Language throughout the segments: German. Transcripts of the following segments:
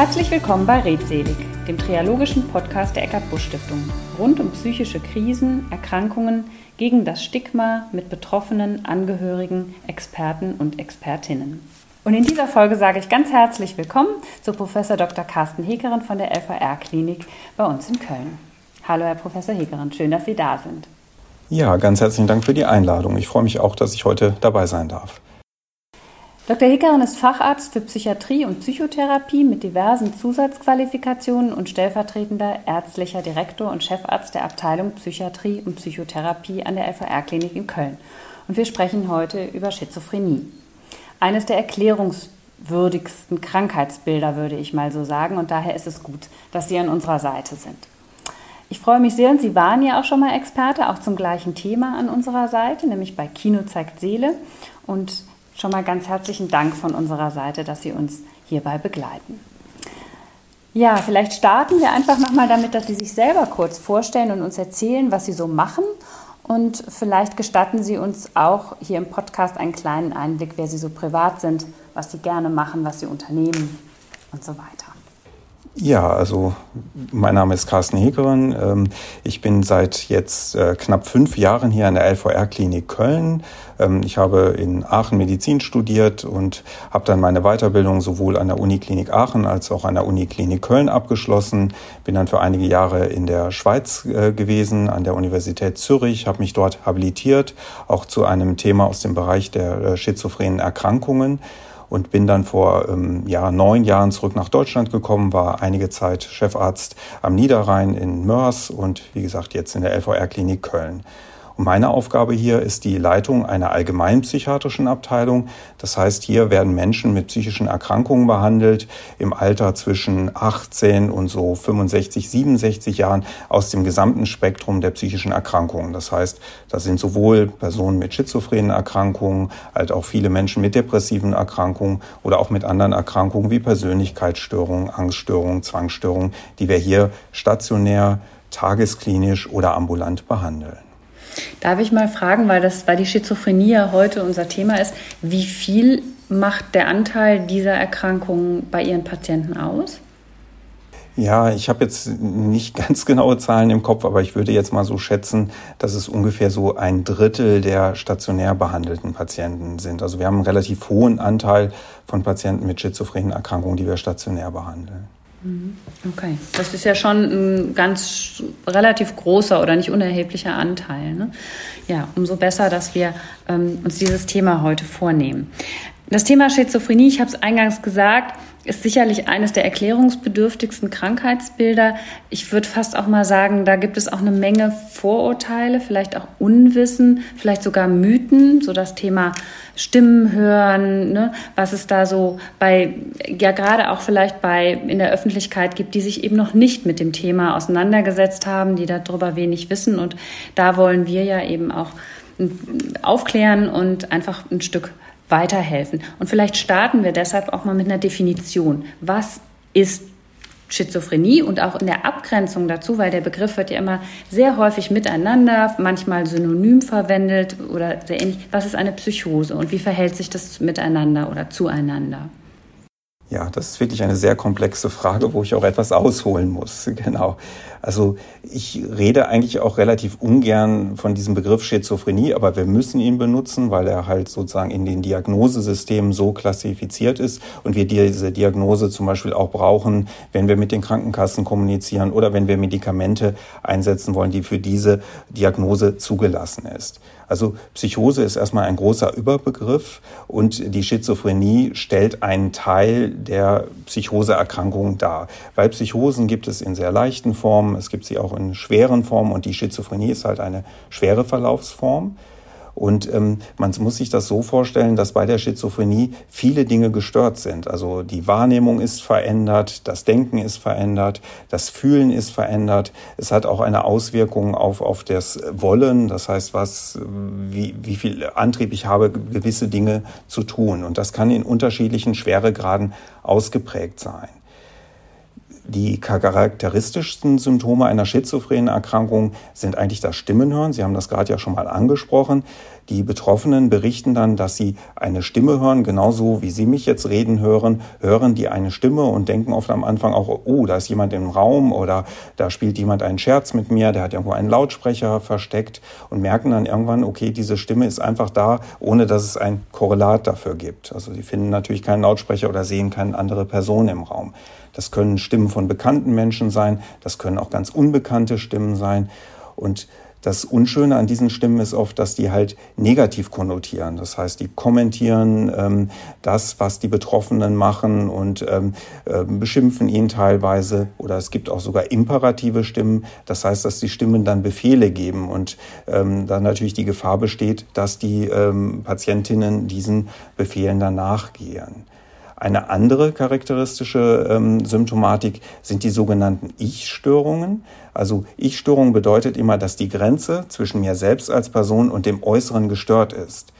Herzlich willkommen bei Redselig, dem triologischen Podcast der Eckart Busch Stiftung, rund um psychische Krisen, Erkrankungen, gegen das Stigma mit Betroffenen, Angehörigen, Experten und Expertinnen. Und in dieser Folge sage ich ganz herzlich willkommen zu Professor Dr. Carsten Hekeren von der LVR-Klinik bei uns in Köln. Hallo, Herr Professor Hekeren, schön, dass Sie da sind. Ja, ganz herzlichen Dank für die Einladung. Ich freue mich auch, dass ich heute dabei sein darf. Dr. Hekeren ist Facharzt für Psychiatrie und Psychotherapie mit diversen Zusatzqualifikationen und stellvertretender ärztlicher Direktor und Chefarzt der Abteilung Psychiatrie und Psychotherapie an der LVR-Klinik in Köln. Und wir sprechen heute über Schizophrenie. Eines der erklärungswürdigsten Krankheitsbilder, würde ich mal so sagen. Und daher ist es gut, dass Sie an unserer Seite sind. Ich freue mich sehr und Sie waren ja auch schon mal Experte, auch zum gleichen Thema an unserer Seite, nämlich bei Kino zeigt Seele. Und schon mal ganz herzlichen Dank von unserer Seite, dass Sie uns hierbei begleiten. Ja, vielleicht starten wir einfach nochmal damit, dass Sie sich selber kurz vorstellen und uns erzählen, was Sie so machen. Und vielleicht gestatten Sie uns auch hier im Podcast einen kleinen Einblick, wer Sie so privat sind, was Sie gerne machen, was Sie unternehmen und so weiter. Ja, also mein Name ist Carsten Hegeren. Ähm, ich bin seit jetzt äh, knapp fünf Jahren hier an der LVR-Klinik Köln. Ähm, ich habe in Aachen Medizin studiert und habe dann meine Weiterbildung sowohl an der Uniklinik Aachen als auch an der Uniklinik Köln abgeschlossen. Bin dann für einige Jahre in der Schweiz äh, gewesen, an der Universität Zürich, habe mich dort habilitiert, auch zu einem Thema aus dem Bereich der äh, schizophrenen Erkrankungen und bin dann vor ähm, ja, neun Jahren zurück nach Deutschland gekommen, war einige Zeit Chefarzt am Niederrhein in Mörs und wie gesagt jetzt in der LVR-Klinik Köln. Meine Aufgabe hier ist die Leitung einer allgemeinpsychiatrischen Abteilung. Das heißt, hier werden Menschen mit psychischen Erkrankungen behandelt im Alter zwischen 18 und so 65, 67 Jahren aus dem gesamten Spektrum der psychischen Erkrankungen. Das heißt, das sind sowohl Personen mit schizophrenen Erkrankungen, als auch viele Menschen mit depressiven Erkrankungen oder auch mit anderen Erkrankungen wie Persönlichkeitsstörungen, Angststörungen, Zwangsstörungen, die wir hier stationär, tagesklinisch oder ambulant behandeln. Darf ich mal fragen, weil, das, weil die Schizophrenie ja heute unser Thema ist, wie viel macht der Anteil dieser Erkrankungen bei Ihren Patienten aus? Ja, ich habe jetzt nicht ganz genaue Zahlen im Kopf, aber ich würde jetzt mal so schätzen, dass es ungefähr so ein Drittel der stationär behandelten Patienten sind. Also wir haben einen relativ hohen Anteil von Patienten mit schizophrenen Erkrankungen, die wir stationär behandeln. Okay, das ist ja schon ein ganz relativ großer oder nicht unerheblicher Anteil. Ne? Ja, umso besser, dass wir ähm, uns dieses Thema heute vornehmen. Das Thema Schizophrenie, ich habe es eingangs gesagt, ist sicherlich eines der erklärungsbedürftigsten Krankheitsbilder. Ich würde fast auch mal sagen, da gibt es auch eine Menge Vorurteile, vielleicht auch Unwissen, vielleicht sogar Mythen, so das Thema Stimmen hören, ne, was es da so bei, ja gerade auch vielleicht bei in der Öffentlichkeit gibt, die sich eben noch nicht mit dem Thema auseinandergesetzt haben, die darüber wenig wissen. Und da wollen wir ja eben auch aufklären und einfach ein Stück weiterhelfen. Und vielleicht starten wir deshalb auch mal mit einer Definition. Was ist Schizophrenie und auch in der Abgrenzung dazu, weil der Begriff wird ja immer sehr häufig miteinander, manchmal synonym verwendet oder sehr ähnlich. Was ist eine Psychose und wie verhält sich das miteinander oder zueinander? Ja, das ist wirklich eine sehr komplexe Frage, wo ich auch etwas ausholen muss. Genau. Also ich rede eigentlich auch relativ ungern von diesem Begriff Schizophrenie, aber wir müssen ihn benutzen, weil er halt sozusagen in den Diagnosesystemen so klassifiziert ist und wir diese Diagnose zum Beispiel auch brauchen, wenn wir mit den Krankenkassen kommunizieren oder wenn wir Medikamente einsetzen wollen, die für diese Diagnose zugelassen ist. Also Psychose ist erstmal ein großer Überbegriff und die Schizophrenie stellt einen Teil der Psychoseerkrankung dar. Weil Psychosen gibt es in sehr leichten Formen, es gibt sie auch in schweren Formen und die Schizophrenie ist halt eine schwere Verlaufsform. Und ähm, man muss sich das so vorstellen, dass bei der Schizophrenie viele Dinge gestört sind. Also die Wahrnehmung ist verändert, das Denken ist verändert, das Fühlen ist verändert. Es hat auch eine Auswirkung auf, auf das Wollen, das heißt, was, wie, wie viel Antrieb ich habe, gewisse Dinge zu tun. Und das kann in unterschiedlichen Schweregraden ausgeprägt sein Die charakteristischsten Symptome einer schizophrenen Erkrankung sind eigentlich das Stimmenhören. Sie haben das gerade ja schon mal angesprochen. Die Betroffenen berichten dann, dass sie eine Stimme hören, genauso wie Sie mich jetzt reden hören, hören die eine Stimme und denken oft am Anfang auch, oh, da ist jemand im Raum oder da spielt jemand einen Scherz mit mir, der hat irgendwo einen Lautsprecher versteckt und merken dann irgendwann, okay, diese Stimme ist einfach da, ohne dass es ein Korrelat dafür gibt. Also sie finden natürlich keinen Lautsprecher oder sehen keine andere Person im Raum. Das können Stimmen von bekannten Menschen sein, das können auch ganz unbekannte Stimmen sein und das Unschöne an diesen Stimmen ist oft, dass die halt negativ konnotieren. Das heißt, die kommentieren ähm, das, was die Betroffenen machen und ähm, äh, beschimpfen ihn teilweise. Oder es gibt auch sogar imperative Stimmen. Das heißt, dass die Stimmen dann Befehle geben und ähm, dann natürlich die Gefahr besteht, dass die ähm, Patientinnen diesen Befehlen dann nachgehen. Eine andere charakteristische ähm, Symptomatik sind die sogenannten Ich-Störungen. Also Ich-Störung bedeutet immer, dass die Grenze zwischen mir selbst als Person und dem Äußeren gestört ist.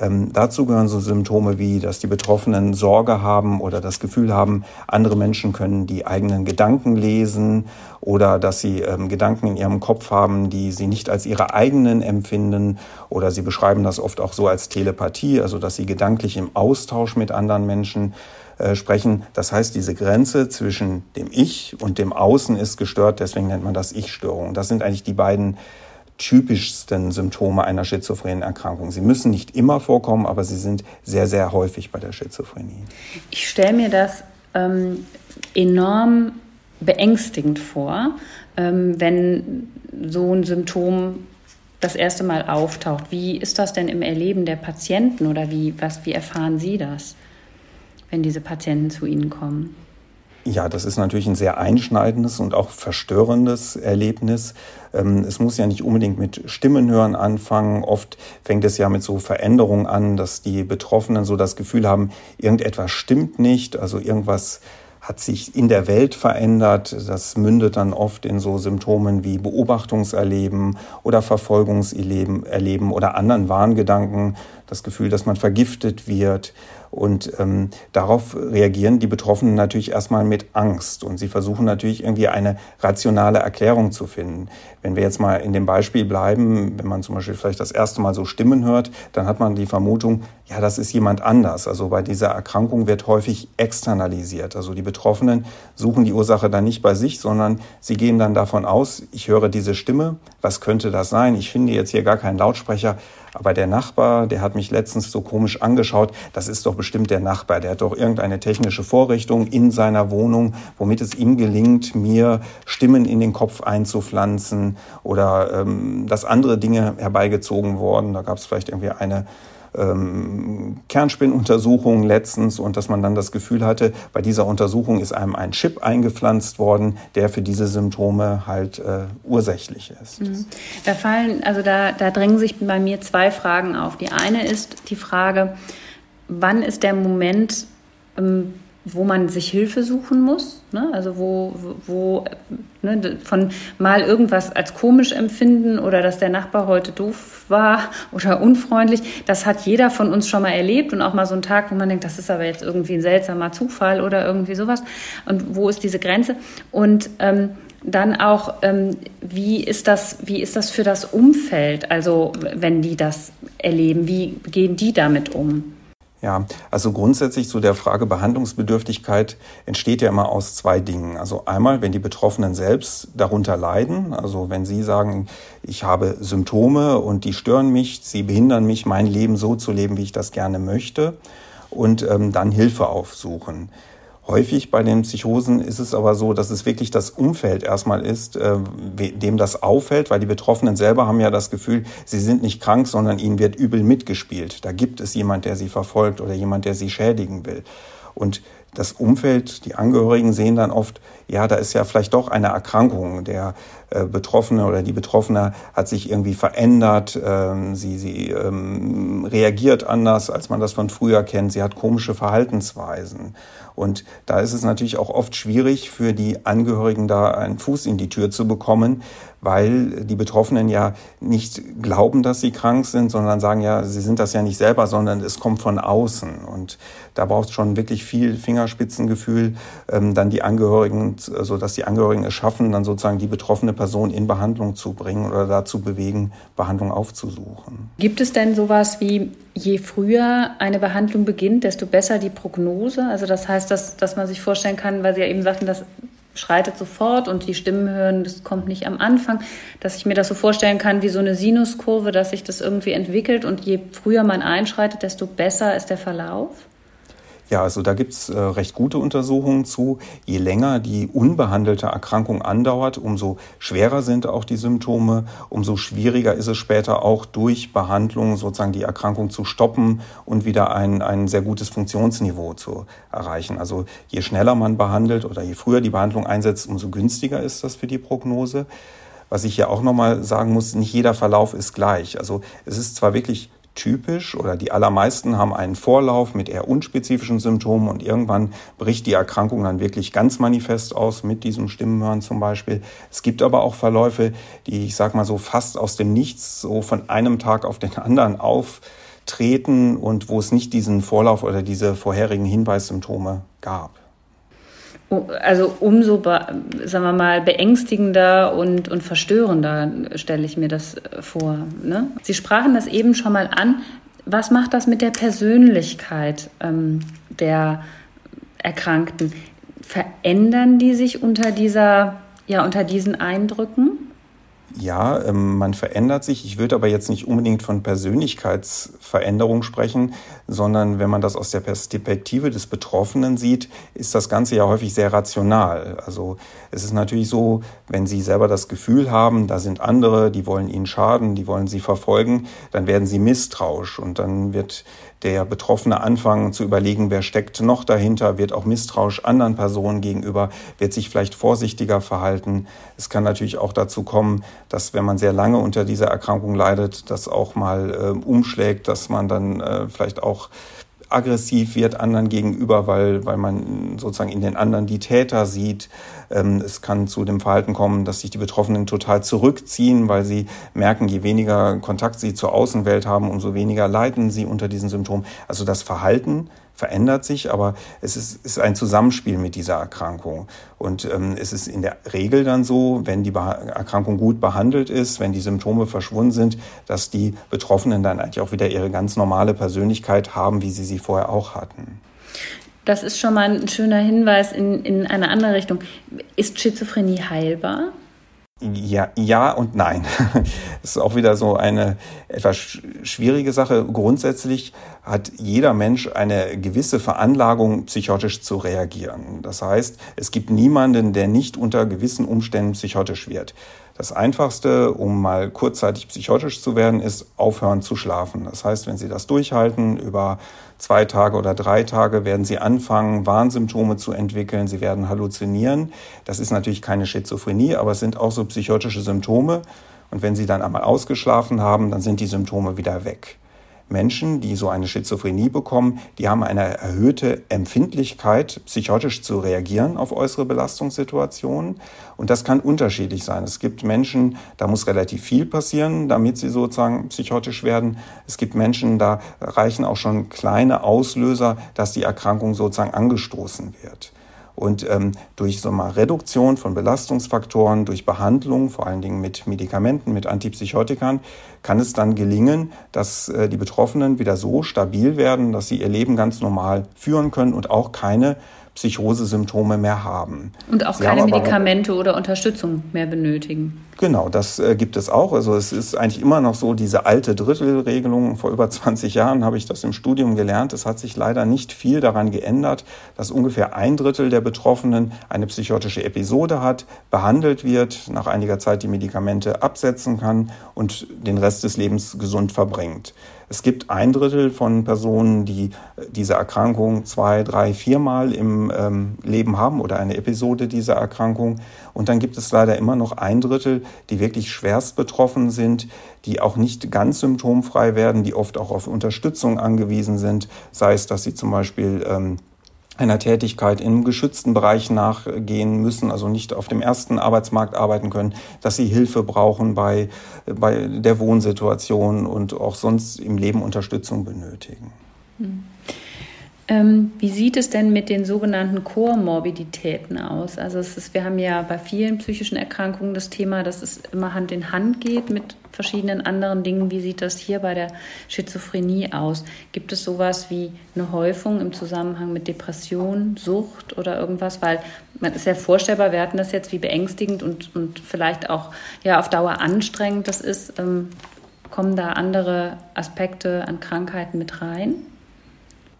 Ähm, dazu gehören so Symptome wie, dass die Betroffenen Sorge haben oder das Gefühl haben, andere Menschen können die eigenen Gedanken lesen oder dass sie ähm, Gedanken in ihrem Kopf haben, die sie nicht als ihre eigenen empfinden oder sie beschreiben das oft auch so als Telepathie, also dass sie gedanklich im Austausch mit anderen Menschen äh, sprechen. Das heißt, diese Grenze zwischen dem Ich und dem Außen ist gestört, deswegen nennt man das Ich-Störung. Das sind eigentlich die beiden typischsten Symptome einer schizophrenen Erkrankung. Sie müssen nicht immer vorkommen, aber sie sind sehr, sehr häufig bei der Schizophrenie. Ich stelle mir das ähm, enorm beängstigend vor, ähm, wenn so ein Symptom das erste Mal auftaucht. Wie ist das denn im Erleben der Patienten oder wie, was, wie erfahren Sie das, wenn diese Patienten zu Ihnen kommen? Ja, das ist natürlich ein sehr einschneidendes und auch verstörendes Erlebnis. Ähm, es muss ja nicht unbedingt mit Stimmenhören anfangen. Oft fängt es ja mit so Veränderungen an, dass die Betroffenen so das Gefühl haben, irgendetwas stimmt nicht, also irgendwas hat sich in der Welt verändert. Das mündet dann oft in so Symptomen wie Beobachtungserleben oder Verfolgungserleben erleben oder anderen Warngedanken, das Gefühl, dass man vergiftet wird. Und ähm, darauf reagieren die Betroffenen natürlich erstmal mit Angst. Und sie versuchen natürlich irgendwie eine rationale Erklärung zu finden. Wenn wir jetzt mal in dem Beispiel bleiben, wenn man zum Beispiel vielleicht das erste Mal so Stimmen hört, dann hat man die Vermutung, ja, das ist jemand anders. Also bei dieser Erkrankung wird häufig externalisiert. Also die Betroffenen suchen die Ursache dann nicht bei sich, sondern sie gehen dann davon aus, ich höre diese Stimme, was könnte das sein? Ich finde jetzt hier gar keinen Lautsprecher, aber der Nachbar, der hat mich letztens so komisch angeschaut, das ist doch bestimmt der Nachbar, der hat doch irgendeine technische Vorrichtung in seiner Wohnung, womit es ihm gelingt, mir Stimmen in den Kopf einzupflanzen oder ähm, dass andere Dinge herbeigezogen worden. Da gab es vielleicht irgendwie eine ähm, Kernspinnuntersuchung letztens und dass man dann das Gefühl hatte, bei dieser Untersuchung ist einem ein Chip eingepflanzt worden, der für diese Symptome halt äh, ursächlich ist. Mhm. Da fallen, also da, da drängen sich bei mir zwei Fragen auf. Die eine ist die Frage, wann ist der Moment, ähm, wo man sich Hilfe suchen muss, ne? also wo, wo ne, von mal irgendwas als komisch empfinden oder dass der Nachbar heute doof war oder unfreundlich, das hat jeder von uns schon mal erlebt und auch mal so ein Tag, wo man denkt, das ist aber jetzt irgendwie ein seltsamer Zufall oder irgendwie sowas und wo ist diese Grenze und ähm, dann auch, ähm, wie ist das, wie ist das für das Umfeld, also wenn die das erleben, wie gehen die damit um? Ja, also grundsätzlich zu der Frage Behandlungsbedürftigkeit entsteht ja immer aus zwei Dingen. Also einmal, wenn die Betroffenen selbst darunter leiden, also wenn sie sagen, ich habe Symptome und die stören mich, sie behindern mich, mein Leben so zu leben, wie ich das gerne möchte, und ähm, dann Hilfe aufsuchen. Häufig bei den Psychosen ist es aber so, dass es wirklich das Umfeld erstmal ist, äh, dem das auffällt, weil die Betroffenen selber haben ja das Gefühl, sie sind nicht krank, sondern ihnen wird übel mitgespielt. Da gibt es jemand, der sie verfolgt oder jemand, der sie schädigen will. Und das Umfeld, die Angehörigen sehen dann oft, ja, da ist ja vielleicht doch eine Erkrankung. Der äh, Betroffene oder die Betroffene hat sich irgendwie verändert, ähm, sie, sie ähm, reagiert anders, als man das von früher kennt, sie hat komische Verhaltensweisen. Und da ist es natürlich auch oft schwierig für die Angehörigen da einen Fuß in die Tür zu bekommen, weil die Betroffenen ja nicht glauben, dass sie krank sind, sondern sagen ja, sie sind das ja nicht selber, sondern es kommt von außen. Und da braucht es schon wirklich viel Fingerspitzengefühl, ähm, dann die Angehörigen, so also dass die Angehörigen es schaffen, dann sozusagen die betroffene Person in Behandlung zu bringen oder dazu bewegen, Behandlung aufzusuchen. Gibt es denn sowas wie, je früher eine Behandlung beginnt, desto besser die Prognose? Also das heißt, dass, dass man sich vorstellen kann, weil Sie ja eben sagten, dass schreitet sofort und die Stimmen hören, das kommt nicht am Anfang, dass ich mir das so vorstellen kann wie so eine Sinuskurve, dass sich das irgendwie entwickelt und je früher man einschreitet, desto besser ist der Verlauf? Ja, also da gibt's äh, recht gute Untersuchungen zu. Je länger die unbehandelte Erkrankung andauert, umso schwerer sind auch die Symptome, umso schwieriger ist es später auch durch Behandlung sozusagen die Erkrankung zu stoppen und wieder ein, ein sehr gutes Funktionsniveau zu erreichen. Also je schneller man behandelt oder je früher die Behandlung einsetzt, umso günstiger ist das für die Prognose. Was ich hier auch nochmal sagen muss, nicht jeder Verlauf ist gleich. Also es ist zwar wirklich typisch oder die allermeisten haben einen Vorlauf mit eher unspezifischen Symptomen und irgendwann bricht die Erkrankung dann wirklich ganz manifest aus mit diesem Stimmenhören zum Beispiel. Es gibt aber auch Verläufe, die ich sag mal so fast aus dem Nichts so von einem Tag auf den anderen auftreten und wo es nicht diesen Vorlauf oder diese vorherigen Hinweissymptome gab also umso, sagen wir mal, beängstigender und, und verstörender stelle ich mir das vor. Ne? Sie sprachen das eben schon mal an. Was macht das mit der Persönlichkeit ähm, der Erkrankten? Verändern die sich unter dieser, ja, unter diesen Eindrücken? Ja, ähm, man verändert sich. Ich würde aber jetzt nicht unbedingt von Persönlichkeitsveränderung sprechen, sondern wenn man das aus der Perspektive des Betroffenen sieht, ist das Ganze ja häufig sehr rational. Also es ist natürlich so, wenn Sie selber das Gefühl haben, da sind andere, die wollen Ihnen schaden, die wollen Sie verfolgen, dann werden Sie misstrauisch und dann wird der Betroffene anfangen zu überlegen, wer steckt noch dahinter, wird auch misstrauisch anderen Personen gegenüber, wird sich vielleicht vorsichtiger verhalten. Es kann natürlich auch dazu kommen, dass wenn man sehr lange unter dieser Erkrankung leidet, das auch mal äh, umschlägt, dass man dann äh, vielleicht auch aggressiv wird anderen gegenüber, weil, weil man sozusagen in den anderen die Täter sieht. Ähm, es kann zu dem Verhalten kommen, dass sich die Betroffenen total zurückziehen, weil sie merken, je weniger Kontakt sie zur Außenwelt haben, umso weniger leiden sie unter diesen Symptomen. Also das Verhalten verändert sich, aber es ist, ist ein Zusammenspiel mit dieser Erkrankung. Und ähm, es ist in der Regel dann so, wenn die Erkrankung gut behandelt ist, wenn die Symptome verschwunden sind, dass die Betroffenen dann eigentlich auch wieder ihre ganz normale Persönlichkeit haben, wie sie sie vorher auch hatten. Das ist schon mal ein schöner Hinweis in, in eine andere Richtung. Ist Schizophrenie heilbar? Ja, ja und nein. Das ist auch wieder so eine etwas schwierige Sache. Grundsätzlich hat jeder Mensch eine gewisse Veranlagung, psychotisch zu reagieren. Das heißt, es gibt niemanden, der nicht unter gewissen Umständen psychotisch wird. Das Einfachste, um mal kurzzeitig psychotisch zu werden, ist aufhören zu schlafen. Das heißt, wenn Sie das durchhalten, über zwei Tage oder drei Tage werden Sie anfangen, Warnsymptome zu entwickeln. Sie werden halluzinieren. Das ist natürlich keine Schizophrenie, aber es sind auch so psychotische Symptome. Und wenn Sie dann einmal ausgeschlafen haben, dann sind die Symptome wieder weg. Menschen, die so eine Schizophrenie bekommen, die haben eine erhöhte Empfindlichkeit, psychotisch zu reagieren auf äußere Belastungssituationen. Und das kann unterschiedlich sein. Es gibt Menschen, da muss relativ viel passieren, damit sie sozusagen psychotisch werden. Es gibt Menschen, da reichen auch schon kleine Auslöser, dass die Erkrankung sozusagen angestoßen wird. Und ähm, durch so mal Reduktion von Belastungsfaktoren, durch Behandlung, vor allen Dingen mit Medikamenten, mit Antipsychotikern, kann es dann gelingen, dass äh, die Betroffenen wieder so stabil werden, dass sie ihr Leben ganz normal führen können und auch keine Psychosesymptome mehr haben. Und auch Sie keine Medikamente oder Unterstützung mehr benötigen. Genau, das äh, gibt es auch. Also es ist eigentlich immer noch so diese alte Drittelregelung. Vor über 20 Jahren habe ich das im Studium gelernt. Es hat sich leider nicht viel daran geändert, dass ungefähr ein Drittel der Betroffenen eine psychotische Episode hat, behandelt wird, nach einiger Zeit die Medikamente absetzen kann und den Rest des Lebens gesund verbringt. Es gibt ein Drittel von Personen, die äh, diese Erkrankung zwei, drei, viermal im ähm, Leben haben oder eine Episode dieser Erkrankung. Und dann gibt es leider immer noch ein Drittel, die wirklich schwerst betroffen sind, die auch nicht ganz symptomfrei werden, die oft auch auf Unterstützung angewiesen sind, sei es, dass sie zum Beispiel ähm, einer Tätigkeit im geschützten Bereich nachgehen müssen, also nicht auf dem ersten Arbeitsmarkt arbeiten können, dass sie Hilfe brauchen bei, bei der Wohnsituation und auch sonst im Leben Unterstützung benötigen. Hm. Ähm, wie sieht es denn mit den sogenannten Komorbiditäten aus? Also ist, wir haben ja bei vielen psychischen Erkrankungen das Thema, dass es immer Hand in Hand geht mit verschiedenen anderen Dingen. Wie sieht das hier bei der Schizophrenie aus? Gibt es sowas wie eine Häufung im Zusammenhang mit Depression, Sucht oder irgendwas? Weil man ist ja vorstellbar, wir hatten das jetzt, wie beängstigend und, und vielleicht auch ja auf Dauer anstrengend das ist. Ähm, kommen da andere Aspekte an Krankheiten mit rein?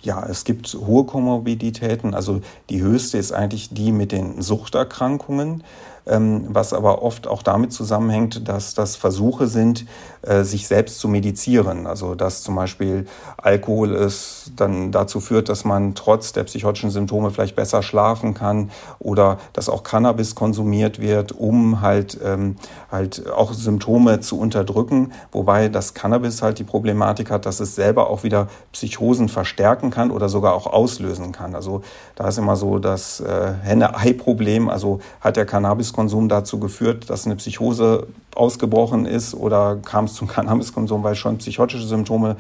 Ja, es gibt hohe Komorbiditäten. Also die höchste ist eigentlich die mit den Suchterkrankungen. Ähm, was aber oft auch damit zusammenhängt, dass das Versuche sind, äh, sich selbst zu medizieren. Also dass zum Beispiel Alkohol es dann dazu führt, dass man trotz der psychotischen Symptome vielleicht besser schlafen kann oder dass auch Cannabis konsumiert wird, um halt, ähm, halt auch Symptome zu unterdrücken. Wobei das Cannabis halt die Problematik hat, dass es selber auch wieder Psychosen verstärken kann oder sogar auch auslösen kann. Also da ist immer so das äh, Henne-Ei-Problem. Also hat der Cannabis Cannabiskonsum dazu geführt, dass eine Psychose ausgebrochen ist oder kam es zum Cannabiskonsum, weil schon psychotische Symptome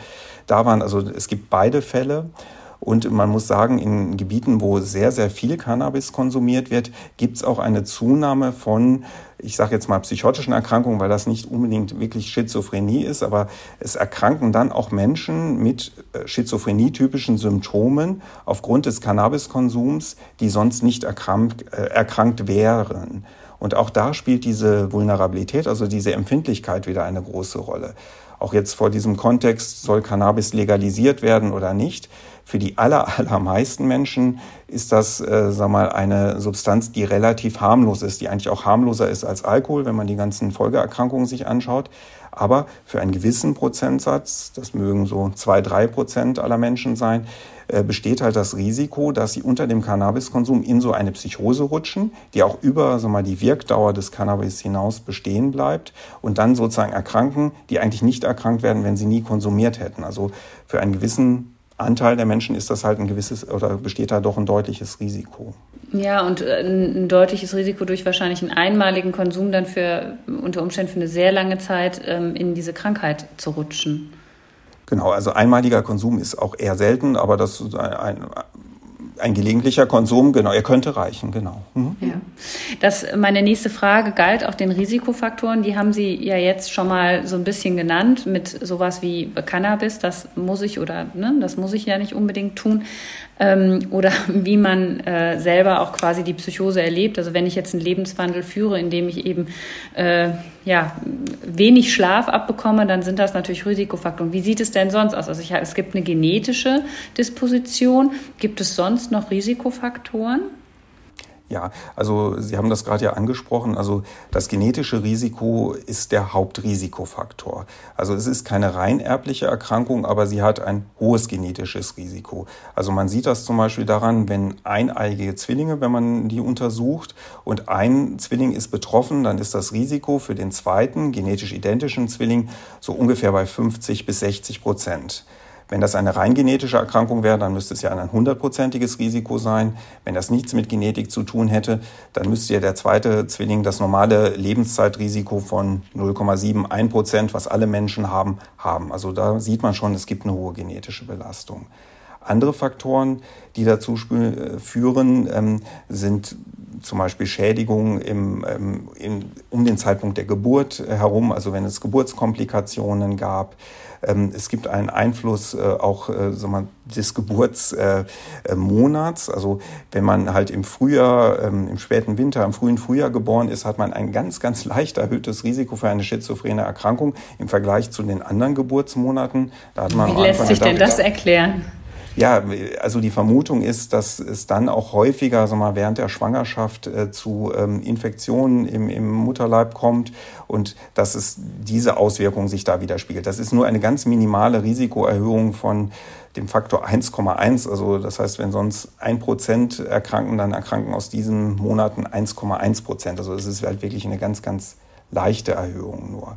da waren. Also es gibt beide Fälle. Und man muss sagen, in Gebieten, wo sehr, sehr viel Cannabis konsumiert wird, gibt es auch eine Zunahme von, ich sage jetzt mal, psychotischen Erkrankungen, weil das nicht unbedingt wirklich Schizophrenie ist, aber es erkranken dann auch Menschen mit äh, schizophrenie-typischen Symptomen aufgrund des Cannabiskonsums, die sonst nicht erkrankt, äh, erkrankt wären. Und auch da spielt diese Vulnerabilität, also diese Empfindlichkeit wieder eine große Rolle. Auch jetzt vor diesem Kontext, soll Cannabis legalisiert werden oder nicht? Für die aller, allermeisten Menschen ist das, äh, sag mal, eine Substanz, die relativ harmlos ist, die eigentlich auch harmloser ist als Alkohol, wenn man die ganzen Folgeerkrankungen sich anschaut. Aber für einen gewissen Prozentsatz, das mögen so zwei, drei Prozent aller Menschen sein, besteht halt das Risiko, dass sie unter dem Cannabiskonsum in so eine Psychose rutschen, die auch über so mal die Wirkdauer des Cannabis hinaus bestehen bleibt und dann sozusagen erkranken, die eigentlich nicht erkrankt werden, wenn sie nie konsumiert hätten. Also für einen gewissen Anteil der Menschen ist das halt ein gewisses oder besteht da doch ein deutliches Risiko. Ja, und äh, ein deutliches Risiko durch wahrscheinlich einen einmaligen Konsum dann für unter Umständen für eine sehr lange Zeit ähm, in diese Krankheit zu rutschen. Genau, also einmaliger Konsum ist auch eher selten, aber das ist ein, ein gelegentlicher Konsum, genau, er könnte reichen, genau. Mhm. Ja. Das, meine nächste Frage galt auch den Risikofaktoren. Die haben Sie ja jetzt schon mal so ein bisschen genannt mit sowas wie Cannabis. Das muss ich oder ne, das muss ich ja nicht unbedingt tun ähm, oder wie man äh, selber auch quasi die Psychose erlebt. Also wenn ich jetzt einen Lebenswandel führe, in dem ich eben äh, ja, wenig Schlaf abbekomme, dann sind das natürlich Risikofaktoren. Wie sieht es denn sonst aus? Also ich, es gibt eine genetische Disposition. Gibt es sonst noch Risikofaktoren? Ja, also Sie haben das gerade ja angesprochen. Also das genetische Risiko ist der Hauptrisikofaktor. Also es ist keine rein erbliche Erkrankung, aber sie hat ein hohes genetisches Risiko. Also man sieht das zum Beispiel daran, wenn eineigige Zwillinge, wenn man die untersucht und ein Zwilling ist betroffen, dann ist das Risiko für den zweiten genetisch identischen Zwilling so ungefähr bei 50 bis 60 Prozent. Wenn das eine rein genetische Erkrankung wäre, dann müsste es ja ein hundertprozentiges Risiko sein. Wenn das nichts mit Genetik zu tun hätte, dann müsste ja der zweite Zwilling das normale Lebenszeitrisiko von 0,71 Prozent, was alle Menschen haben, haben. Also da sieht man schon, es gibt eine hohe genetische Belastung. Andere Faktoren, die dazu äh, führen, ähm, sind zum Beispiel Schädigungen im, ähm, um den Zeitpunkt der Geburt herum, also wenn es Geburtskomplikationen gab, es gibt einen Einfluss äh, auch äh, sagen wir, des Geburtsmonats. Äh, also wenn man halt im Frühjahr, ähm, im späten Winter, im frühen Frühjahr geboren ist, hat man ein ganz, ganz leicht erhöhtes Risiko für eine schizophrene Erkrankung im Vergleich zu den anderen Geburtsmonaten. Wie lässt sich denn das erklären? Ja, also die Vermutung ist, dass es dann auch häufiger sag mal, während der Schwangerschaft äh, zu ähm, Infektionen im, im Mutterleib kommt und dass es diese Auswirkung sich da widerspiegelt. Das ist nur eine ganz minimale Risikoerhöhung von dem Faktor 1,1. Also das heißt, wenn sonst ein Prozent erkranken, dann erkranken aus diesen Monaten 1,1 Prozent. Also es ist halt wirklich eine ganz, ganz leichte Erhöhung nur.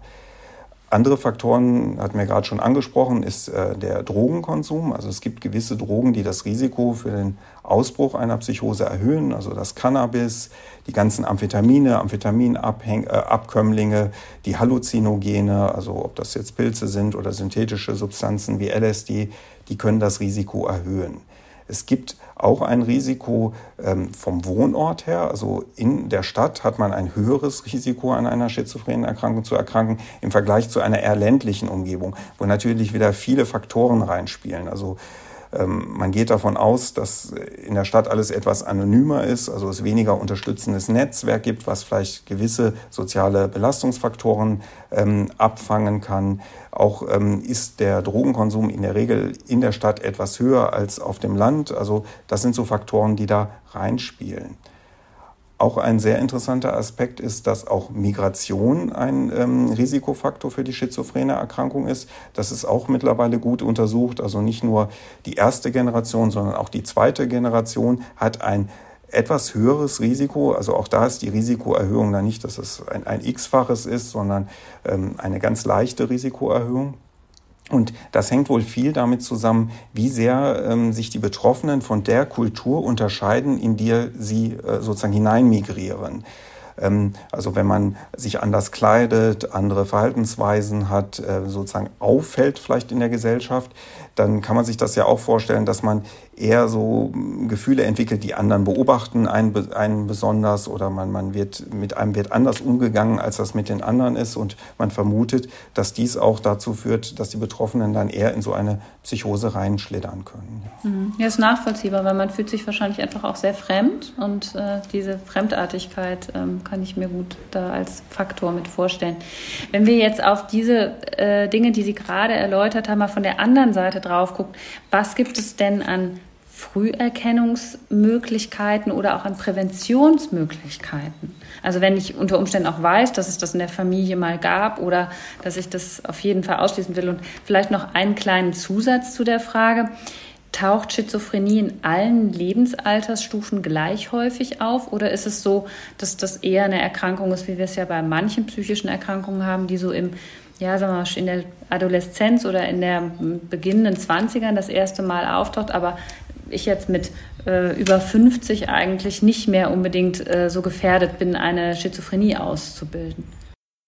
Andere Faktoren, hatten wir gerade schon angesprochen, ist äh, der Drogenkonsum. Also es gibt gewisse Drogen, die das Risiko für den Ausbruch einer Psychose erhöhen. Also das Cannabis, die ganzen Amphetamine, Amphetamинabkömmlinge, äh, die Halluzinogene, also ob das jetzt Pilze sind oder synthetische Substanzen wie LSD, die können das Risiko erhöhen. Es gibt auch ein Risiko ähm, vom Wohnort her. Also in der Stadt hat man ein höheres Risiko, an einer schizophrenen Erkrankung zu erkranken, im Vergleich zu einer eher ländlichen Umgebung, wo natürlich wieder viele Faktoren reinspielen. Also ähm, man geht davon aus, dass in der Stadt alles etwas anonymer ist, also es weniger unterstützendes Netzwerk gibt, was vielleicht gewisse soziale Belastungsfaktoren ähm, abfangen kann. Auch ähm, ist der Drogenkonsum in der Regel in der Stadt etwas höher als auf dem Land. Also das sind so Faktoren, die da reinspielen. Auch ein sehr interessanter Aspekt ist, dass auch Migration ein ähm, Risikofaktor für die schizophrene Erkrankung ist. Das ist auch mittlerweile gut untersucht. Also nicht nur die erste Generation, sondern auch die zweite Generation hat ein etwas höheres Risiko. Also auch da ist die Risikoerhöhung dann nicht, dass es ein, ein x-faches ist, sondern ähm, eine ganz leichte Risikoerhöhung. Und das hängt wohl viel damit zusammen, wie sehr ähm, sich die Betroffenen von der Kultur unterscheiden, in die sie äh, sozusagen hineinmigrieren. Ähm, also wenn man sich anders kleidet, andere Verhaltensweisen hat, äh, sozusagen auffällt vielleicht in der Gesellschaft, dann kann man sich das ja auch vorstellen, dass man eher so Gefühle entwickelt, die anderen beobachten, einen, einen besonders oder man, man wird mit einem wird anders umgegangen, als das mit den anderen ist und man vermutet, dass dies auch dazu führt, dass die Betroffenen dann eher in so eine Psychose reinschlittern können. Mhm. Ja, ist nachvollziehbar, weil man fühlt sich wahrscheinlich einfach auch sehr fremd und äh, diese Fremdartigkeit ähm, kann ich mir gut da als Faktor mit vorstellen. Wenn wir jetzt auf diese äh, Dinge, die Sie gerade erläutert haben, mal von der anderen Seite drauf guckt, was gibt es denn an Früherkennungsmöglichkeiten oder auch an Präventionsmöglichkeiten. Also wenn ich unter Umständen auch weiß, dass es das in der Familie mal gab oder dass ich das auf jeden Fall ausschließen will. Und vielleicht noch einen kleinen Zusatz zu der Frage. Taucht Schizophrenie in allen Lebensaltersstufen gleich häufig auf oder ist es so, dass das eher eine Erkrankung ist, wie wir es ja bei manchen psychischen Erkrankungen haben, die so im ja, sagen wir mal, in der Adoleszenz oder in der beginnenden 20ern das erste Mal auftaucht, aber ich jetzt mit äh, über 50 eigentlich nicht mehr unbedingt äh, so gefährdet bin, eine Schizophrenie auszubilden.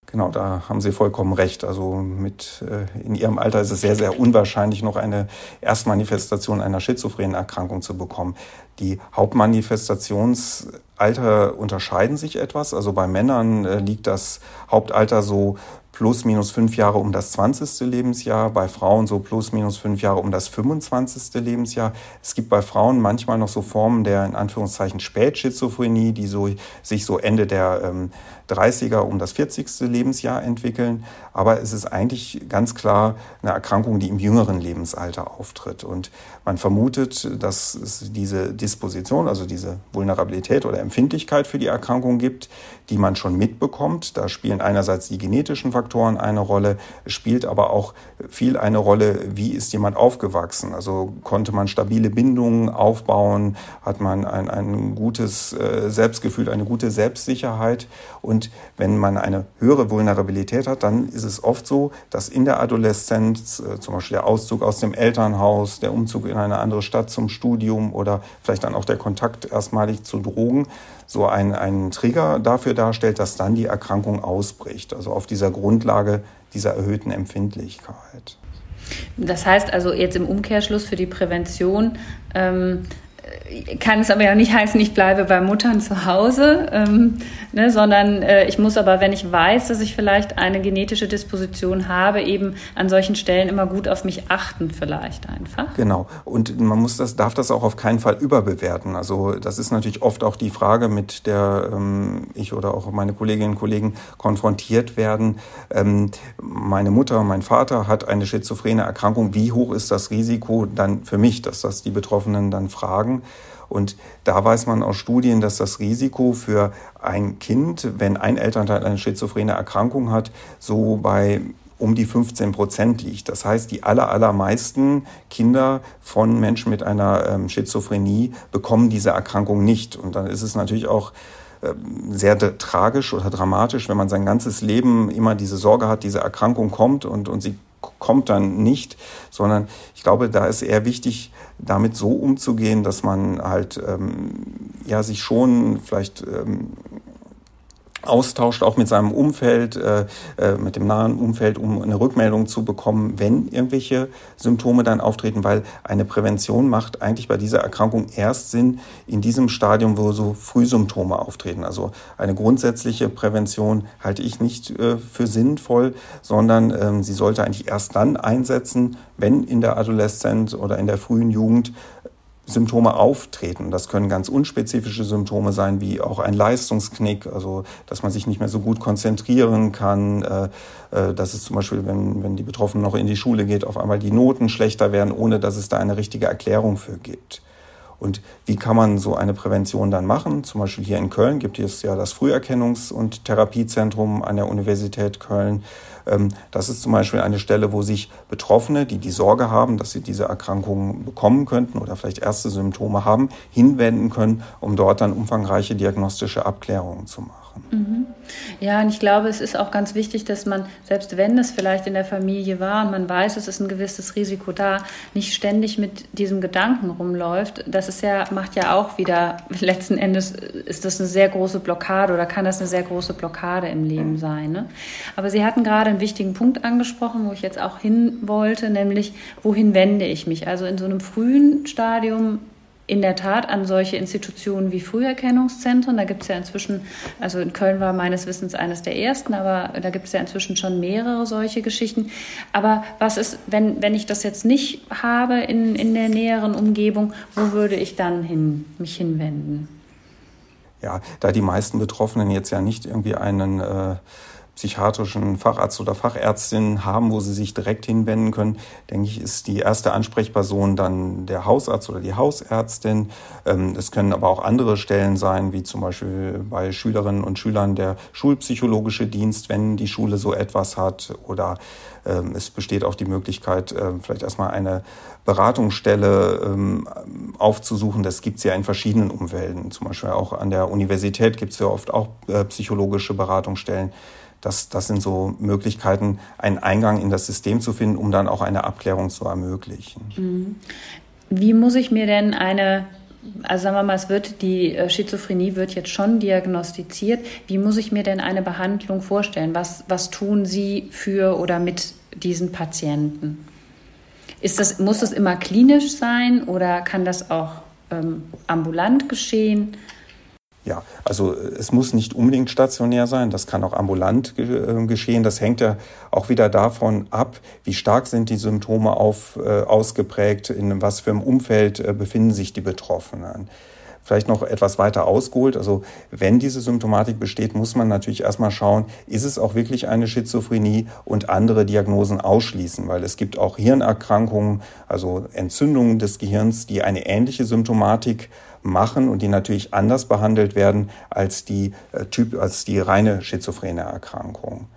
Genau, da haben Sie vollkommen recht. Also mit äh, in Ihrem Alter ist es sehr, sehr unwahrscheinlich, noch eine Erstmanifestation einer schizophrenen Erkrankung zu bekommen. Die Hauptmanifestationsalter unterscheiden sich etwas. Also bei Männern äh, liegt das Hauptalter so plus minus fünf Jahre um das 20. Lebensjahr, bei Frauen so plus minus fünf Jahre um das 25. Lebensjahr. Es gibt bei Frauen manchmal noch so Formen der in Anführungszeichen Spätschizophrenie, die so, sich so Ende der ähm, 30er um das 40. Lebensjahr entwickeln. Aber es ist eigentlich ganz klar eine Erkrankung, die im jüngeren Lebensalter auftritt. Und man vermutet, dass es diese Disposition, also diese Vulnerabilität oder Empfindlichkeit für die Erkrankung gibt, die man schon mitbekommt. Da spielen einerseits die genetischen Faktoren eine Rolle, spielt aber auch viel eine Rolle, wie ist jemand aufgewachsen. Also konnte man stabile Bindungen aufbauen, hat man ein, ein gutes äh, Selbstgefühl, eine gute Selbstsicherheit und und wenn man eine höhere Vulnerabilität hat, dann ist es oft so, dass in der Adoleszenz, äh, zum Beispiel der Auszug aus dem Elternhaus, der Umzug in eine andere Stadt zum Studium oder vielleicht dann auch der Kontakt erstmalig zu Drogen, so ein, ein Trigger dafür darstellt, dass dann die Erkrankung ausbricht. Also auf dieser Grundlage dieser erhöhten Empfindlichkeit. Das heißt also jetzt im Umkehrschluss für die Prävention, ähm, kann es aber ja nicht heißen, ich bleibe bei Muttern zu Hause, ähm, ne, sondern äh, ich muss aber, wenn ich weiß, dass ich vielleicht eine genetische Disposition habe, eben an solchen Stellen immer gut auf mich achten, vielleicht einfach. Genau. Und man muss das, darf das auch auf keinen Fall überbewerten. Also das ist natürlich oft auch die Frage, mit der ähm, ich oder auch meine Kolleginnen und Kollegen konfrontiert werden. Ähm, meine Mutter, mein Vater hat eine schizophrene Erkrankung. Wie hoch ist das Risiko dann für mich, dass das die Betroffenen dann fragen? Und da weiß man aus Studien, dass das Risiko für ein Kind, wenn ein Elternteil eine schizophrene Erkrankung hat, so bei um die 15 Prozent liegt. Das heißt, die aller, allermeisten Kinder von Menschen mit einer ähm, Schizophrenie bekommen diese Erkrankung nicht. Und dann ist es natürlich auch ähm, sehr tragisch oder dramatisch, wenn man sein ganzes Leben immer diese Sorge hat, diese Erkrankung kommt und, und sie kommt dann nicht, sondern ich glaube, da ist eher wichtig, damit so umzugehen, dass man halt ähm, ja sich schon vielleicht ähm, austauscht, auch mit seinem Umfeld, äh, äh, mit dem nahen Umfeld, um eine Rückmeldung zu bekommen, wenn irgendwelche Symptome dann auftreten, weil eine Prävention macht eigentlich bei dieser Erkrankung erst Sinn in diesem Stadium, wo so Frühsymptome auftreten. Also eine grundsätzliche Prävention halte ich nicht äh, für sinnvoll, sondern ähm, sie sollte eigentlich erst dann einsetzen, wenn in der Adoleszenz oder in der frühen Jugend Symptome auftreten. Das können ganz unspezifische Symptome sein, wie auch ein Leistungsknick, also dass man sich nicht mehr so gut konzentrieren kann, äh, äh, dass es zum Beispiel, wenn, wenn die Betroffene noch in die Schule geht, auf einmal die Noten schlechter werden, ohne dass es da eine richtige Erklärung für gibt. Und wie kann man so eine Prävention dann machen? Zum Beispiel hier in Köln gibt es ja das Früherkennungs- und Therapiezentrum an der Universität Köln. Ähm, das ist zum Beispiel eine Stelle, wo sich Betroffene, die die Sorge haben, dass sie diese Erkrankung bekommen könnten oder vielleicht erste Symptome haben, hinwenden können, um dort dann umfangreiche diagnostische Abklärungen zu machen. Mhm. Ja, und ich glaube, es ist auch ganz wichtig, dass man, selbst wenn es vielleicht in der Familie war und man weiß, es ist ein gewisses Risiko da, nicht ständig mit diesem Gedanken rumläuft. Das ist ja, macht ja auch wieder, letzten Endes ist das eine sehr große Blockade oder kann das eine sehr große Blockade im Leben sein. Ne? Aber Sie hatten gerade einen wichtigen Punkt angesprochen, wo ich jetzt auch hin wollte, nämlich, wohin wende ich mich? Also in so einem frühen Stadium in der Tat an solche Institutionen wie Früherkennungszentren. Da gibt es ja inzwischen, also in Köln war meines Wissens eines der ersten, aber da gibt es ja inzwischen schon mehrere solche Geschichten. Aber was ist, wenn, wenn ich das jetzt nicht habe in, in der näheren Umgebung, wo würde ich dann hin, mich hinwenden? Ja, da die meisten Betroffenen jetzt ja nicht irgendwie einen äh, psychiatrischen Facharzt oder Fachärztin haben, wo sie sich direkt hinwenden können, denke ich, ist die erste Ansprechperson dann der Hausarzt oder die Hausärztin. Ähm, es können aber auch andere Stellen sein, wie zum Beispiel bei Schülerinnen und Schülern der schulpsychologische Dienst, wenn die Schule so etwas hat. Oder ähm, es besteht auch die Möglichkeit, ähm, vielleicht erstmal eine Beratungsstelle aufzusuchen. Das gibt es ja in verschiedenen Umwelten. Zum Beispiel auch an der Universität gibt es ja oft auch äh, psychologische Beratungsstellen. Das, das sind so Möglichkeiten, einen Eingang in das System zu finden, um dann auch eine Abklärung zu ermöglichen. Mhm. Wie muss ich mir denn eine also sagen wir mal, es wird die äh, Schizophrenie wird jetzt schon diagnostiziert. Wie muss ich mir denn eine Behandlung vorstellen? Was, was tun Sie für oder mit diesen Patienten? Ist das, muss das immer klinisch sein oder kann das auch ähm, ambulant geschehen? Ja, also äh, es muss nicht unbedingt stationär sein, das kann auch ambulant äh, geschehen. Das hängt ja auch wieder davon ab, wie stark sind die Symptome auf, äh, ausgeprägt, in was für einem Umfeld äh, befinden sich die Betroffenen. Vielleicht noch etwas weiter ausgeholt. Also wenn diese Symptomatik besteht, muss man natürlich erstmal schauen, ist es auch wirklich eine Schizophrenie und andere Diagnosen ausschließen, weil es gibt auch Hirnerkrankungen, also Entzündungen des Gehirns, die eine ähnliche Symptomatik machen und die natürlich anders behandelt werden als die, äh, typ, als die reine schizophrene Erkrankung.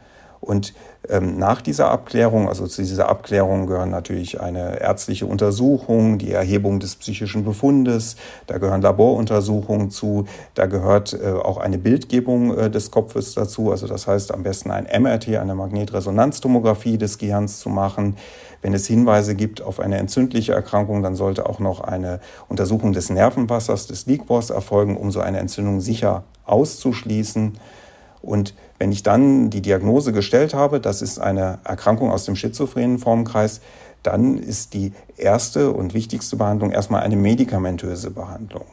Und ähm, nach dieser Abklärung, also zu dieser Abklärung gehören natürlich eine ärztliche Untersuchung, die Erhebung des psychischen Befundes, da gehören Laboruntersuchungen zu, da gehört äh, auch eine Bildgebung äh, des Kopfes dazu, also das heißt am besten ein MRT, eine Magnetresonanztomographie des Gehirns zu machen. Wenn es Hinweise gibt auf eine entzündliche Erkrankung, dann sollte auch noch eine Untersuchung des Nervenwassers, des Liquors erfolgen, um so eine Entzündung sicher auszuschließen. Und wenn ich dann die Diagnose gestellt habe, das ist eine Erkrankung aus dem schizophrenen Formkreis, dann ist die erste und wichtigste Behandlung erstmal eine medikamentöse Behandlung.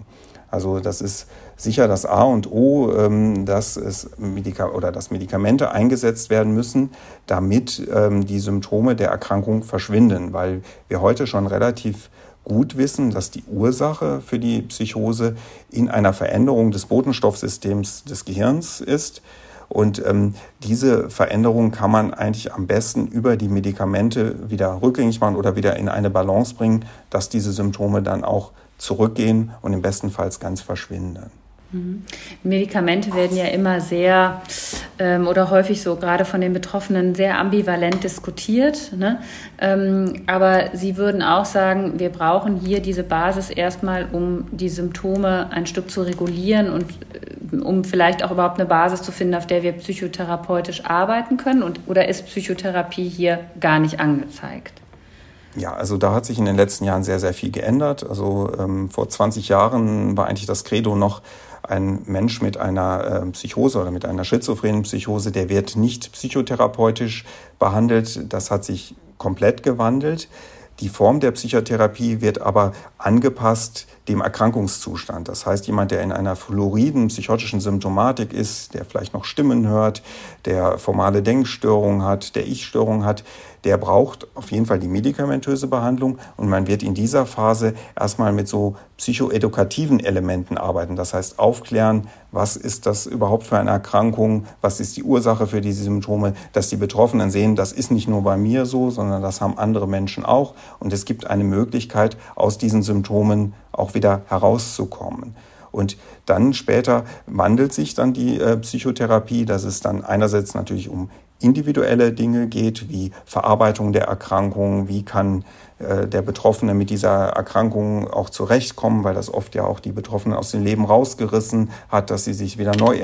Also das ist sicher das A und O, ähm, dass es Medika oder dass Medikamente eingesetzt werden müssen, damit ähm, die Symptome der Erkrankung verschwinden, weil wir heute schon relativ gut wissen, dass die Ursache für die Psychose in einer Veränderung des Botenstoffsystems des Gehirns ist. Und ähm, diese Veränderung kann man eigentlich am besten über die Medikamente wieder rückgängig machen oder wieder in eine Balance bringen, dass diese Symptome dann auch zurückgehen und im besten Fall ganz verschwinden. Mhm. Medikamente werden ja immer sehr ähm, oder häufig so gerade von den Betroffenen sehr ambivalent diskutiert. Ne? Ähm, aber Sie würden auch sagen, wir brauchen hier diese Basis erstmal, um die Symptome ein Stück zu regulieren und äh, um vielleicht auch überhaupt eine Basis zu finden, auf der wir psychotherapeutisch arbeiten können. Und, oder ist Psychotherapie hier gar nicht angezeigt? Ja, also da hat sich in den letzten Jahren sehr, sehr viel geändert. Also ähm, vor 20 Jahren war eigentlich das Credo noch, ein Mensch mit einer äh, Psychose oder mit einer schizophrenen Psychose, der wird nicht psychotherapeutisch behandelt. Das hat sich komplett gewandelt. Die Form der Psychotherapie wird aber angepasst dem Erkrankungszustand. Das heißt, jemand, der in einer fluoriden psychotischen Symptomatik ist, der vielleicht noch Stimmen hört, der formale Denkstörungen hat, der Ich-Störung hat, der braucht auf jeden Fall die medikamentöse Behandlung und man wird in dieser Phase erstmal mit so psychoedukativen Elementen arbeiten. Das heißt, aufklären, was ist das überhaupt für eine Erkrankung, was ist die Ursache für diese Symptome, dass die Betroffenen sehen, das ist nicht nur bei mir so, sondern das haben andere Menschen auch und es gibt eine Möglichkeit, aus diesen Symptomen auch wieder herauszukommen. Und dann später wandelt sich dann die äh, Psychotherapie, dass es dann einerseits natürlich um individuelle Dinge geht, wie Verarbeitung der Erkrankung, wie kann äh, der Betroffene mit dieser Erkrankung auch zurechtkommen, weil das oft ja auch die Betroffenen aus dem Leben rausgerissen hat, dass sie sich wieder neu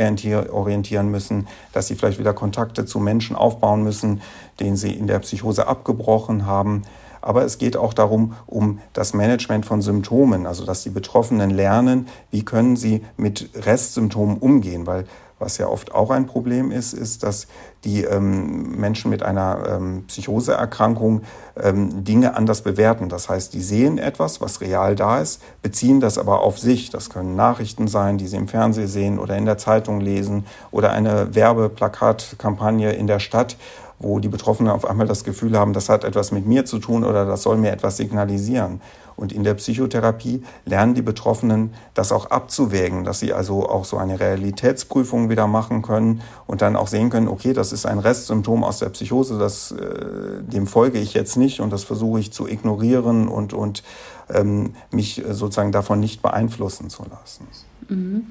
orientieren müssen, dass sie vielleicht wieder Kontakte zu Menschen aufbauen müssen, denen sie in der Psychose abgebrochen haben. Aber es geht auch darum, um das Management von Symptomen, also dass die Betroffenen lernen, wie können sie mit Restsymptomen umgehen, weil was ja oft auch ein Problem ist, ist, dass die ähm, Menschen mit einer ähm, Psychoseerkrankung ähm, Dinge anders bewerten. Das heißt, die sehen etwas, was real da ist, beziehen das aber auf sich. Das können Nachrichten sein, die sie im Fernsehen sehen oder in der Zeitung lesen oder eine Werbeplakatkampagne in der Stadt wo die Betroffenen auf einmal das Gefühl haben, das hat etwas mit mir zu tun oder das soll mir etwas signalisieren. Und in der Psychotherapie lernen die Betroffenen das auch abzuwägen, dass sie also auch so eine Realitätsprüfung wieder machen können und dann auch sehen können, okay, das ist ein Restsymptom aus der Psychose, das, äh, dem folge ich jetzt nicht und das versuche ich zu ignorieren und, und ähm, mich sozusagen davon nicht beeinflussen zu lassen. Mhm.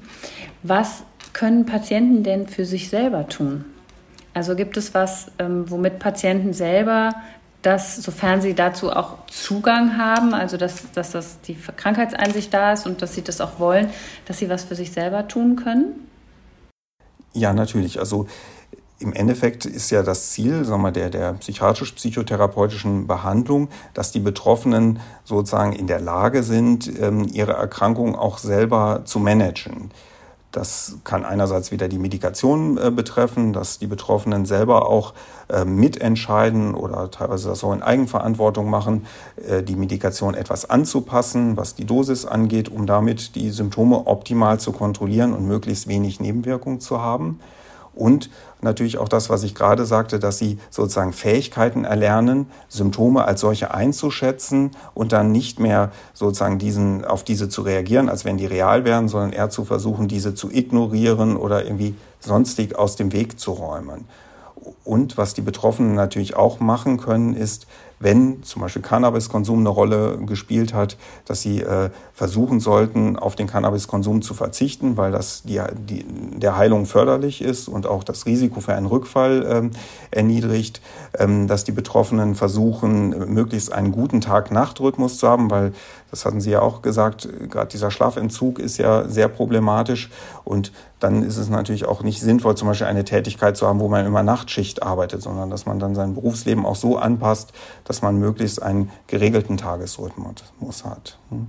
Was können Patienten denn für sich selber tun? Also gibt es was, ähm, womit Patienten selber dass, sofern sie dazu auch Zugang haben, also dass, dass das die Krankheitseinsicht da ist und dass sie das auch wollen, dass sie was für sich selber tun können? Ja, natürlich. Also im Endeffekt ist ja das Ziel sagen wir, der, der psychiatrisch-psychotherapeutischen Behandlung, dass die Betroffenen sozusagen in der Lage sind, ähm, ihre Erkrankung auch selber zu managen. Das kann einerseits wieder die Medikation äh, betreffen, dass die Betroffenen selber auch äh, mitentscheiden oder teilweise das auch in Eigenverantwortung machen, äh, die Medikation etwas anzupassen, was die Dosis angeht, um damit die Symptome optimal zu kontrollieren und möglichst wenig Nebenwirkungen zu haben. Und natürlich auch das, was ich gerade sagte, dass sie sozusagen Fähigkeiten erlernen, Symptome als solche einzuschätzen und dann nicht mehr sozusagen diesen, auf diese zu reagieren, als wenn die real wären, sondern eher zu versuchen, diese zu ignorieren oder irgendwie sonstig aus dem Weg zu räumen. Und was die Betroffenen natürlich auch machen können, ist, wenn zum Beispiel Cannabiskonsum eine Rolle gespielt hat, dass sie äh, versuchen sollten, auf den Cannabiskonsum zu verzichten, weil das die, die, der Heilung förderlich ist und auch das Risiko für einen Rückfall ähm, erniedrigt, ähm, dass die Betroffenen versuchen, möglichst einen guten Tag-Nacht-Rhythmus zu haben, weil das hatten Sie ja auch gesagt, gerade dieser Schlafentzug ist ja sehr problematisch und dann ist es natürlich auch nicht sinnvoll, zum Beispiel eine Tätigkeit zu haben, wo man immer Nachtschicht arbeitet, sondern dass man dann sein Berufsleben auch so anpasst, dass man möglichst einen geregelten Tagesrhythmus hat. Hm.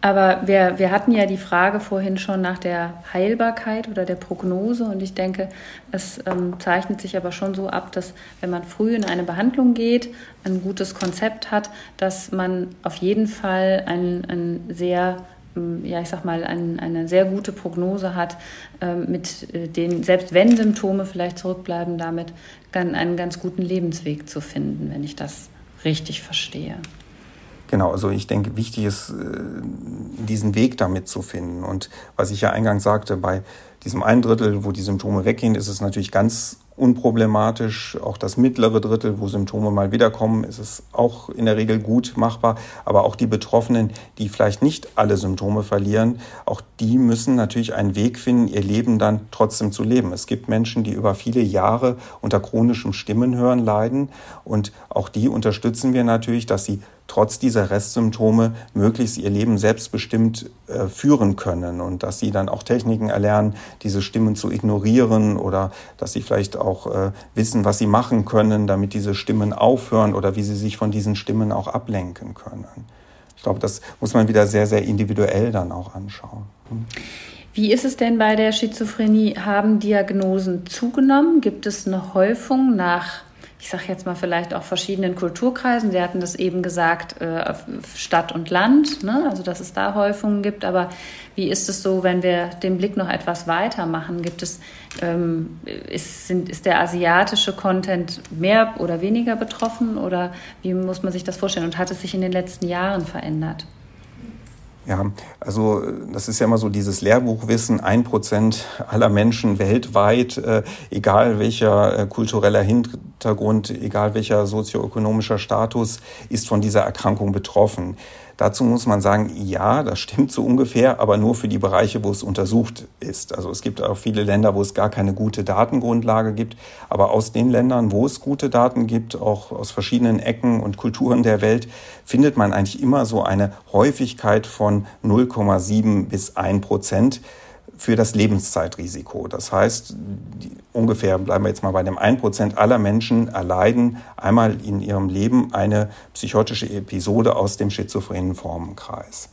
Aber wir, wir hatten ja die Frage vorhin schon nach der Heilbarkeit oder der Prognose und ich denke, es ähm, zeichnet sich aber schon so ab, dass wenn man früh in eine Behandlung geht, ein gutes Konzept hat, dass man auf jeden Fall ein, ein sehr ja, ich sag mal, ein, eine sehr gute Prognose hat, ähm, mit äh, den, selbst wenn Symptome vielleicht zurückbleiben, damit einen ganz guten Lebensweg zu finden, wenn ich das richtig verstehe. Genau, also ich denke, wichtig ist, äh, diesen Weg damit zu finden. Und was ich ja eingangs sagte, bei diesem einen Drittel, wo die Symptome weggehen, ist es natürlich ganz unproblematisch. Auch das mittlere Drittel, wo Symptome mal wiederkommen, ist es auch in der Regel gut machbar. Aber auch die Betroffenen, die vielleicht nicht alle Symptome verlieren, auch die müssen natürlich einen Weg finden, ihr Leben dann trotzdem zu leben. Es gibt Menschen, die über viele Jahre unter chronischem Stimmenhören leiden. Und auch die unterstützen wir natürlich, dass sie trotz dieser Restsymptome möglichst ihr Leben selbstbestimmt äh, führen können und dass sie dann auch Techniken erlernen, diese Stimmen zu ignorieren oder dass sie vielleicht auch äh, wissen, was sie machen können, damit diese Stimmen aufhören oder wie sie sich von diesen Stimmen auch ablenken können. Ich glaube, das muss man wieder sehr, sehr individuell dann auch anschauen. Wie ist es denn bei der Schizophrenie? Haben Diagnosen zugenommen? Gibt es eine Häufung nach ich sage jetzt mal vielleicht auch verschiedenen Kulturkreisen. Sie hatten das eben gesagt, äh, Stadt und Land, ne? also dass es da Häufungen gibt. Aber wie ist es so, wenn wir den Blick noch etwas weiter machen? Gibt es, ähm, ist, sind, ist der asiatische Content mehr oder weniger betroffen oder wie muss man sich das vorstellen? Und hat es sich in den letzten Jahren verändert? Ja, also das ist ja immer so dieses Lehrbuchwissen, ein Prozent aller Menschen weltweit, äh, egal welcher äh, kultureller Hintergrund, egal welcher sozioökonomischer Status, ist von dieser Erkrankung betroffen. Dazu muss man sagen, ja, das stimmt so ungefähr, aber nur für die Bereiche, wo es untersucht ist. Also es gibt auch viele Länder, wo es gar keine gute Datengrundlage gibt. Aber aus den Ländern, wo es gute Daten gibt, auch aus verschiedenen Ecken und Kulturen der Welt, findet man eigentlich immer so eine Häufigkeit von 0,7 bis 1 Prozent für das Lebenszeitrisiko. Das heißt, die, ungefähr, bleiben wir jetzt mal bei dem 1% aller Menschen erleiden einmal in ihrem Leben eine psychotische Episode aus dem schizophrenen Formenkreis.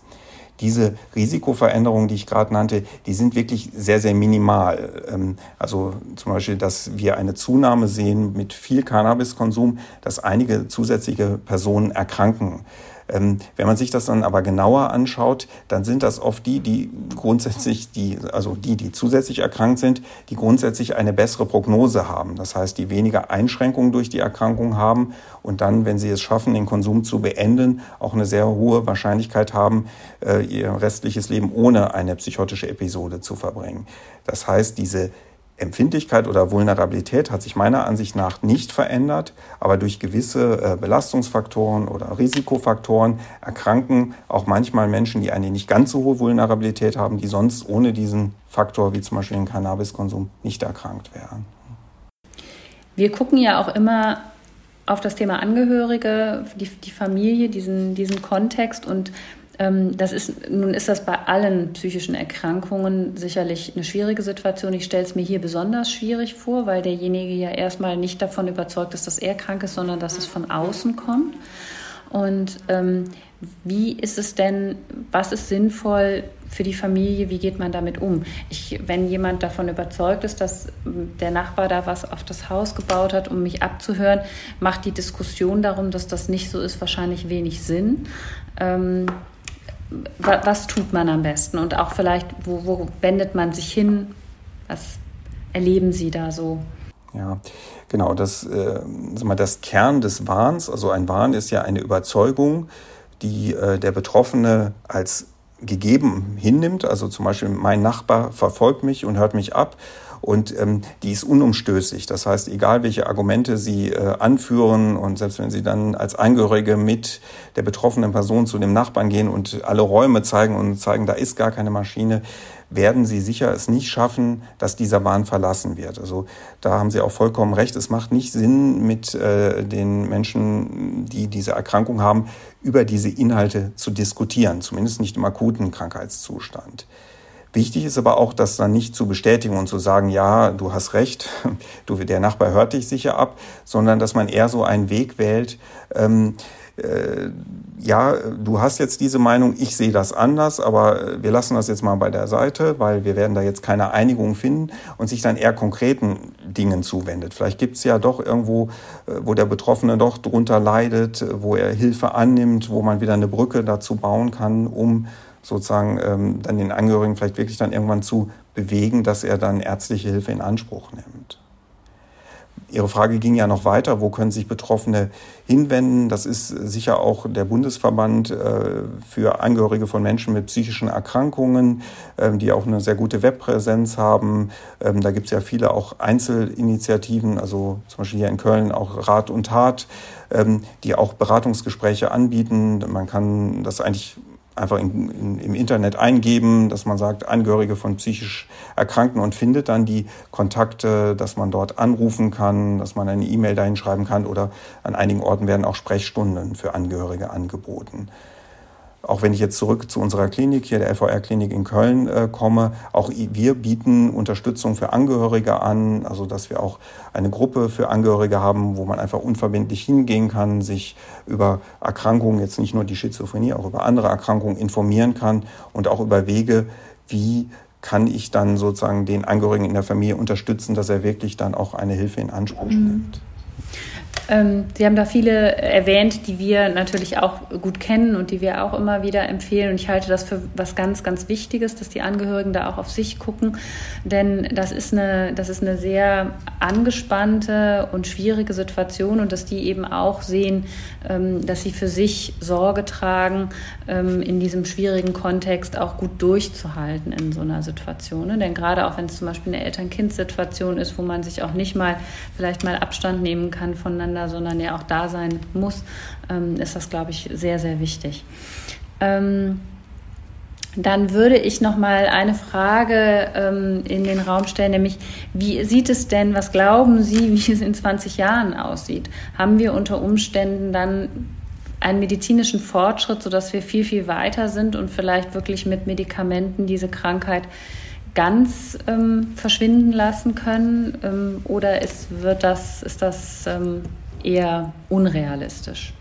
Diese Risikoveränderungen, die ich gerade nannte, die sind wirklich sehr, sehr minimal. Ähm, also zum Beispiel, dass wir eine Zunahme sehen mit viel Cannabiskonsum, dass einige zusätzliche Personen erkranken ähm, wenn man sich das dann aber genauer anschaut, dann sind das oft die, die grundsätzlich, die, also die, die zusätzlich erkrankt sind, die grundsätzlich eine bessere Prognose haben. Das heißt, die weniger Einschränkungen durch die Erkrankung haben und dann, wenn sie es schaffen, den Konsum zu beenden, auch eine sehr hohe Wahrscheinlichkeit haben, äh, ihr restliches Leben ohne eine psychotische Episode zu verbringen. Das heißt, diese Empfindlichkeit oder Vulnerabilität hat sich meiner Ansicht nach nicht verändert, aber durch gewisse äh, Belastungsfaktoren oder Risikofaktoren erkranken auch manchmal Menschen, die eine nicht ganz so hohe Vulnerabilität haben, die sonst ohne diesen Faktor, wie zum Beispiel den Cannabiskonsum, nicht erkrankt wären. Wir gucken ja auch immer auf das Thema Angehörige, die, die Familie, diesen, diesen Kontext und das ist, nun ist das bei allen psychischen Erkrankungen sicherlich eine schwierige Situation. Ich stelle es mir hier besonders schwierig vor, weil derjenige ja erstmal nicht davon überzeugt ist, dass er krank ist, sondern dass es von außen kommt. Und ähm, wie ist es denn, was ist sinnvoll für die Familie, wie geht man damit um? Ich, wenn jemand davon überzeugt ist, dass der Nachbar da was auf das Haus gebaut hat, um mich abzuhören, macht die Diskussion darum, dass das nicht so ist, wahrscheinlich wenig Sinn. Ähm, was tut man am besten und auch vielleicht, wo, wo wendet man sich hin? Was erleben Sie da so? Ja, genau, das, äh, mal, das Kern des Wahns, also ein Wahn ist ja eine Überzeugung, die äh, der Betroffene als gegeben hinnimmt. Also zum Beispiel mein Nachbar verfolgt mich und hört mich ab und ähm, die ist unumstößlich. Das heißt, egal welche Argumente Sie äh, anführen und selbst wenn Sie dann als Angehörige mit der betroffenen Person zu dem Nachbarn gehen und alle Räume zeigen und zeigen, da ist gar keine Maschine, werden Sie sicher es nicht schaffen, dass dieser Bahn verlassen wird. Also da haben Sie auch vollkommen recht. Es macht nicht Sinn, mit äh, den Menschen, die diese Erkrankung haben, über diese Inhalte zu diskutieren, zumindest nicht im akuten Krankheitszustand. Wichtig ist aber auch, das dann nicht zu bestätigen und zu sagen, ja, du hast recht, du, der Nachbar hört dich sicher ab, sondern dass man eher so einen Weg wählt, ähm, äh, ja, du hast jetzt diese Meinung, ich sehe das anders, aber wir lassen das jetzt mal bei der Seite, weil wir werden da jetzt keine Einigung finden und sich dann eher konkreten Dingen zuwendet. Vielleicht gibt es ja doch irgendwo, äh, wo der Betroffene doch drunter leidet, wo er Hilfe annimmt, wo man wieder eine Brücke dazu bauen kann, um sozusagen ähm, dann den Angehörigen vielleicht wirklich dann irgendwann zu bewegen, dass er dann ärztliche Hilfe in Anspruch nimmt. Ihre Frage ging ja noch weiter, wo können sich Betroffene hinwenden? Das ist sicher auch der Bundesverband äh, für Angehörige von Menschen mit psychischen Erkrankungen, ähm, die auch eine sehr gute Webpräsenz haben. Ähm, da gibt es ja viele auch Einzelinitiativen, also zum Beispiel hier in Köln auch Rat und Tat, ähm, die auch Beratungsgespräche anbieten. Man kann das eigentlich einfach in, in, im Internet eingeben, dass man sagt, Angehörige von psychisch Erkrankten und findet dann die Kontakte, dass man dort anrufen kann, dass man eine E-Mail dahin schreiben kann oder an einigen Orten werden auch Sprechstunden für Angehörige angeboten auch wenn ich jetzt zurück zu unserer Klinik hier, der LVR-Klinik in Köln, äh, komme, auch wir bieten Unterstützung für Angehörige an, also dass wir auch eine Gruppe für Angehörige haben, wo man einfach unverbindlich hingehen kann, sich über Erkrankungen, jetzt nicht nur die Schizophrenie, auch über andere Erkrankungen informieren kann und auch über Wege, wie kann ich dann sozusagen den Angehörigen in der Familie unterstützen, dass er wirklich dann auch eine Hilfe in Anspruch mhm. Ähm, Sie haben da viele erwähnt, die wir natürlich auch gut kennen und die wir auch immer wieder empfehlen. Und ich halte das für was ganz, ganz Wichtiges, dass die Angehörigen da auch auf sich gucken. Denn das ist eine, das ist eine sehr angespannte und schwierige Situation und dass die eben auch sehen, ähm, dass sie für sich Sorge tragen, ähm, in diesem schwierigen Kontext auch gut durchzuhalten in so einer Situation. Ne? Denn gerade auch wenn es zum Beispiel eine Eltern-Kind-Situation ist, wo man sich auch nicht mal vielleicht mal Abstand nehmen kann voneinander, miteinander, sondern ja auch da sein muss, ähm, ist das, glaube ich, sehr, sehr wichtig. Ähm, dann würde ich noch mal eine Frage ähm, in den Raum stellen, nämlich wie sieht es denn, was glauben Sie, wie es in 20 Jahren aussieht? Haben wir unter Umständen dann einen medizinischen Fortschritt, sodass wir viel, viel weiter sind und vielleicht wirklich mit Medikamenten diese Krankheit ganz ähm, verschwinden lassen können? Ähm, oder ist, wird das, ist das ähm, eher unrealistisch?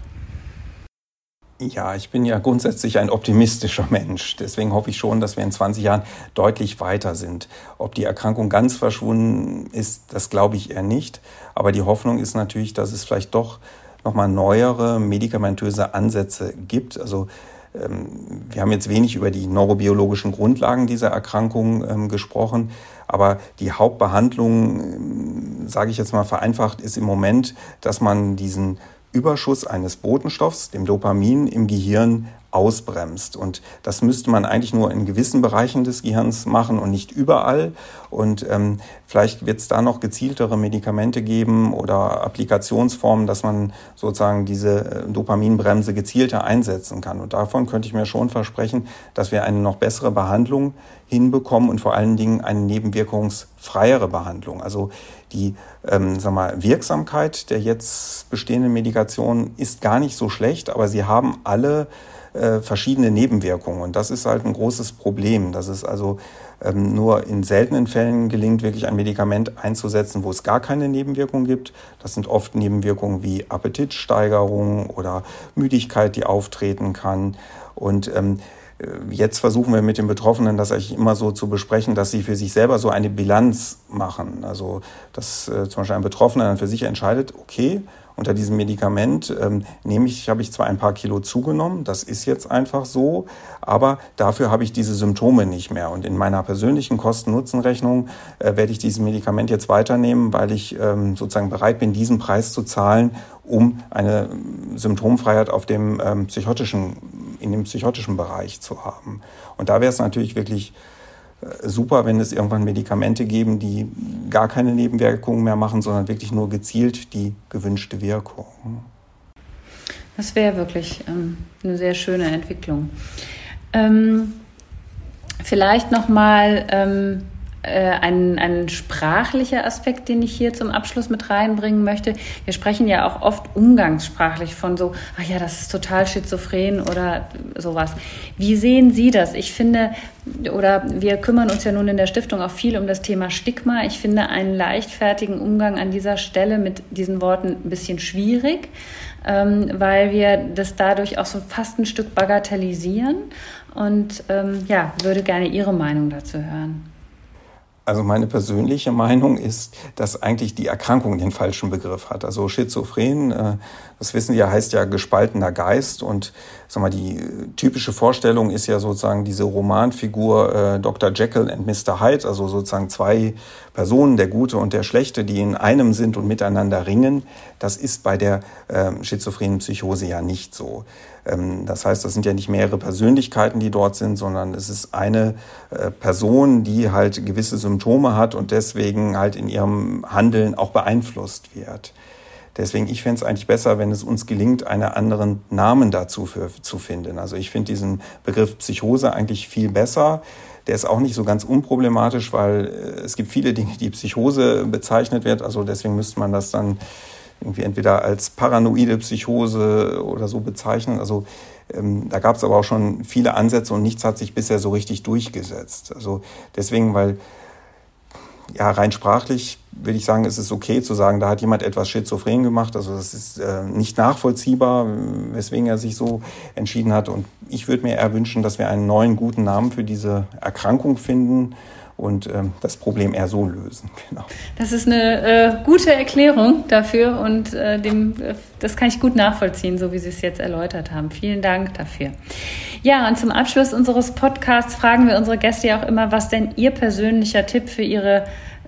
Ja, ich bin ja grundsätzlich ein optimistischer Mensch. Deswegen hoffe ich schon, dass wir in 20 Jahren deutlich weiter sind. Ob die Erkrankung ganz verschwunden ist, das glaube ich eher nicht. Aber die Hoffnung ist natürlich, dass es vielleicht doch nochmal neuere medikamentöse Ansätze gibt. Also ähm, wir haben jetzt wenig über die neurobiologischen Grundlagen dieser Erkrankung ähm, gesprochen. Aber die Hauptbehandlung, ähm, sage ich jetzt mal vereinfacht, ist im Moment, dass man diesen Überschuss eines Botenstoffs, dem Dopamin, im Gehirn ausbremst. Und das müsste man eigentlich nur in gewissen Bereichen des Gehirns machen und nicht überall. Und ähm, vielleicht wird es da noch gezieltere Medikamente geben oder Applikationsformen, dass man sozusagen diese äh, Dopaminbremse gezielter einsetzen kann. Und davon könnte ich mir schon versprechen, dass wir eine noch bessere Behandlung hinbekommen und vor allen Dingen eine nebenwirkungsfreiere Behandlung. Also die ähm, sag mal, Wirksamkeit der jetzt bestehenden Medikation ist gar nicht so schlecht, aber sie haben alle äh, verschiedene Nebenwirkungen. Und das ist halt ein großes Problem, dass es also ähm, nur in seltenen Fällen gelingt, wirklich ein Medikament einzusetzen, wo es gar keine Nebenwirkungen gibt. Das sind oft Nebenwirkungen wie Appetitsteigerung oder Müdigkeit, die auftreten kann. Und ähm, äh, Jetzt versuchen wir mit den Betroffenen das eigentlich immer so zu besprechen, dass sie für sich selber so eine Bilanz machen. Also, dass äh, zum Beispiel ein Betroffener dann für sich entscheidet, okay, unter diesem Medikament ähm, nehme ich, habe ich zwar ein paar Kilo zugenommen, das ist jetzt einfach so, aber dafür habe ich diese Symptome nicht mehr. Und in meiner persönlichen Kosten-Nutzen-Rechnung äh, werde ich dieses Medikament jetzt weiternehmen, weil ich ähm, sozusagen bereit bin, diesen Preis zu zahlen, um eine Symptomfreiheit auf dem ähm, psychotischen, in dem psychotischen Bereich zu haben. Und da wäre es natürlich wirklich äh, super, wenn es irgendwann Medikamente geben, die gar keine Nebenwirkungen mehr machen, sondern wirklich nur gezielt die gewünschte Wirkung. Das wäre wirklich ähm, eine sehr schöne Entwicklung. Ähm, vielleicht noch mal ähm, äh, ein, ein sprachlicher Aspekt, den ich hier zum Abschluss mit reinbringen möchte. Wir sprechen ja auch oft umgangssprachlich von so, ach ja, das ist total schizophren oder sowas. Wie sehen Sie das? Ich finde, oder wir kümmern uns ja nun in der Stiftung auch viel um das Thema Stigma. Ich finde einen leichtfertigen Umgang an dieser Stelle mit diesen Worten ein bisschen schwierig, ähm, weil wir das dadurch auch so fast ein Stück bagatellisieren. Und ähm, ja, würde gerne Ihre Meinung dazu hören. Also meine persönliche Meinung ist, dass eigentlich die Erkrankung den falschen Begriff hat. Also Schizophren, äh, das wissen Sie ja, heißt ja gespaltener Geist und sag mal, die typische Vorstellung ist ja sozusagen diese Romanfigur äh, Dr. Jekyll und Mr. Hyde, also sozusagen zwei Personen, der Gute und der Schlechte, die in einem sind und miteinander ringen. Das ist bei der äh, schizophrenen Psychose ja nicht so. Ähm, das heißt, das sind ja nicht mehrere Persönlichkeiten, die dort sind, sondern es ist eine äh, Person, die halt gewisse Symptome hat und deswegen halt in ihrem Handeln auch beeinflusst wird. Deswegen, ich fände es eigentlich besser, wenn es uns gelingt, einen anderen Namen dazu für, zu finden. Also ich finde diesen Begriff Psychose eigentlich viel besser. Der ist auch nicht so ganz unproblematisch, weil äh, es gibt viele Dinge, die Psychose bezeichnet wird. Also deswegen müsste man das dann irgendwie entweder als paranoide Psychose oder so bezeichnen. Also ähm, da gab es aber auch schon viele Ansätze und nichts hat sich bisher so richtig durchgesetzt. Also deswegen, weil ja rein sprachlich würde ich sagen, es ist okay zu sagen, da hat jemand etwas schizophren gemacht. Also das ist äh, nicht nachvollziehbar, weswegen er sich so entschieden hat. Und ich würde mir eher wünschen, dass wir einen neuen guten Namen für diese Erkrankung finden und ähm, das Problem eher so lösen. Genau. Das ist eine äh, gute Erklärung dafür und äh, dem, äh, das kann ich gut nachvollziehen, so wie Sie es jetzt erläutert haben. Vielen Dank dafür. Ja, und zum Abschluss unseres Podcasts fragen wir unsere Gäste ja auch immer, was denn Ihr persönlicher Tipp für Ihre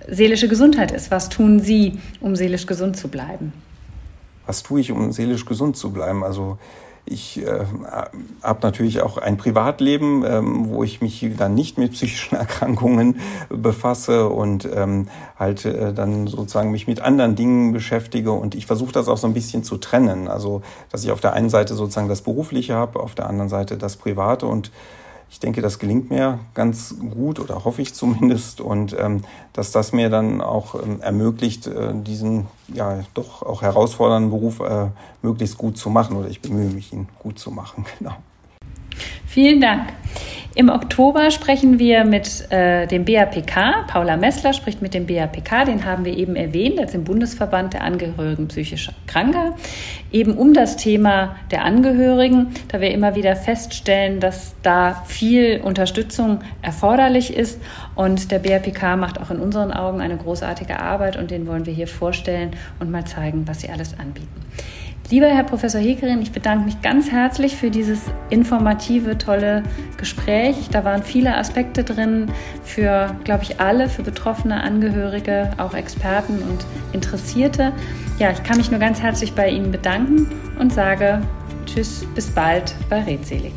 seelische Gesundheit ist. Was tun Sie, um seelisch gesund zu bleiben? Was tue ich, um seelisch gesund zu bleiben? Also ich äh, habe natürlich auch ein Privatleben, ähm, wo ich mich dann nicht mit psychischen Erkrankungen befasse und ähm, halt äh, dann sozusagen mich mit anderen Dingen beschäftige. Und ich versuche das auch so ein bisschen zu trennen. Also, dass ich auf der einen Seite sozusagen das Berufliche habe, auf der anderen Seite das Private und ich denke, das gelingt mir ganz gut oder hoffe ich zumindest und ähm, dass das mir dann auch ähm, ermöglicht, äh, diesen ja doch auch herausfordernden Beruf äh, möglichst gut zu machen oder ich bemühe mich, ihn gut zu machen. Genau. Vielen Dank. Im Oktober sprechen wir mit äh, dem BAPK. Paula Messler spricht mit dem BAPK, den haben wir eben erwähnt, als im Bundesverband der Angehörigen psychischer Kranker, eben um das Thema der Angehörigen, da wir immer wieder feststellen, dass da viel Unterstützung erforderlich ist. Und der BAPK macht auch in unseren Augen eine großartige Arbeit und den wollen wir hier vorstellen und mal zeigen, was sie alles anbieten. Lieber Herr Professor Hekerin, ich bedanke mich ganz herzlich für dieses informative, tolle Gespräch. Da waren viele Aspekte drin für, glaube ich, alle, für Betroffene, Angehörige, auch Experten und Interessierte. Ja, ich kann mich nur ganz herzlich bei Ihnen bedanken und sage Tschüss, bis bald bei Redselig.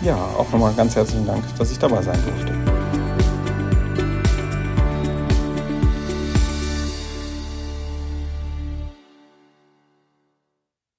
Ja, auch nochmal ganz herzlichen Dank, dass ich dabei sein durfte.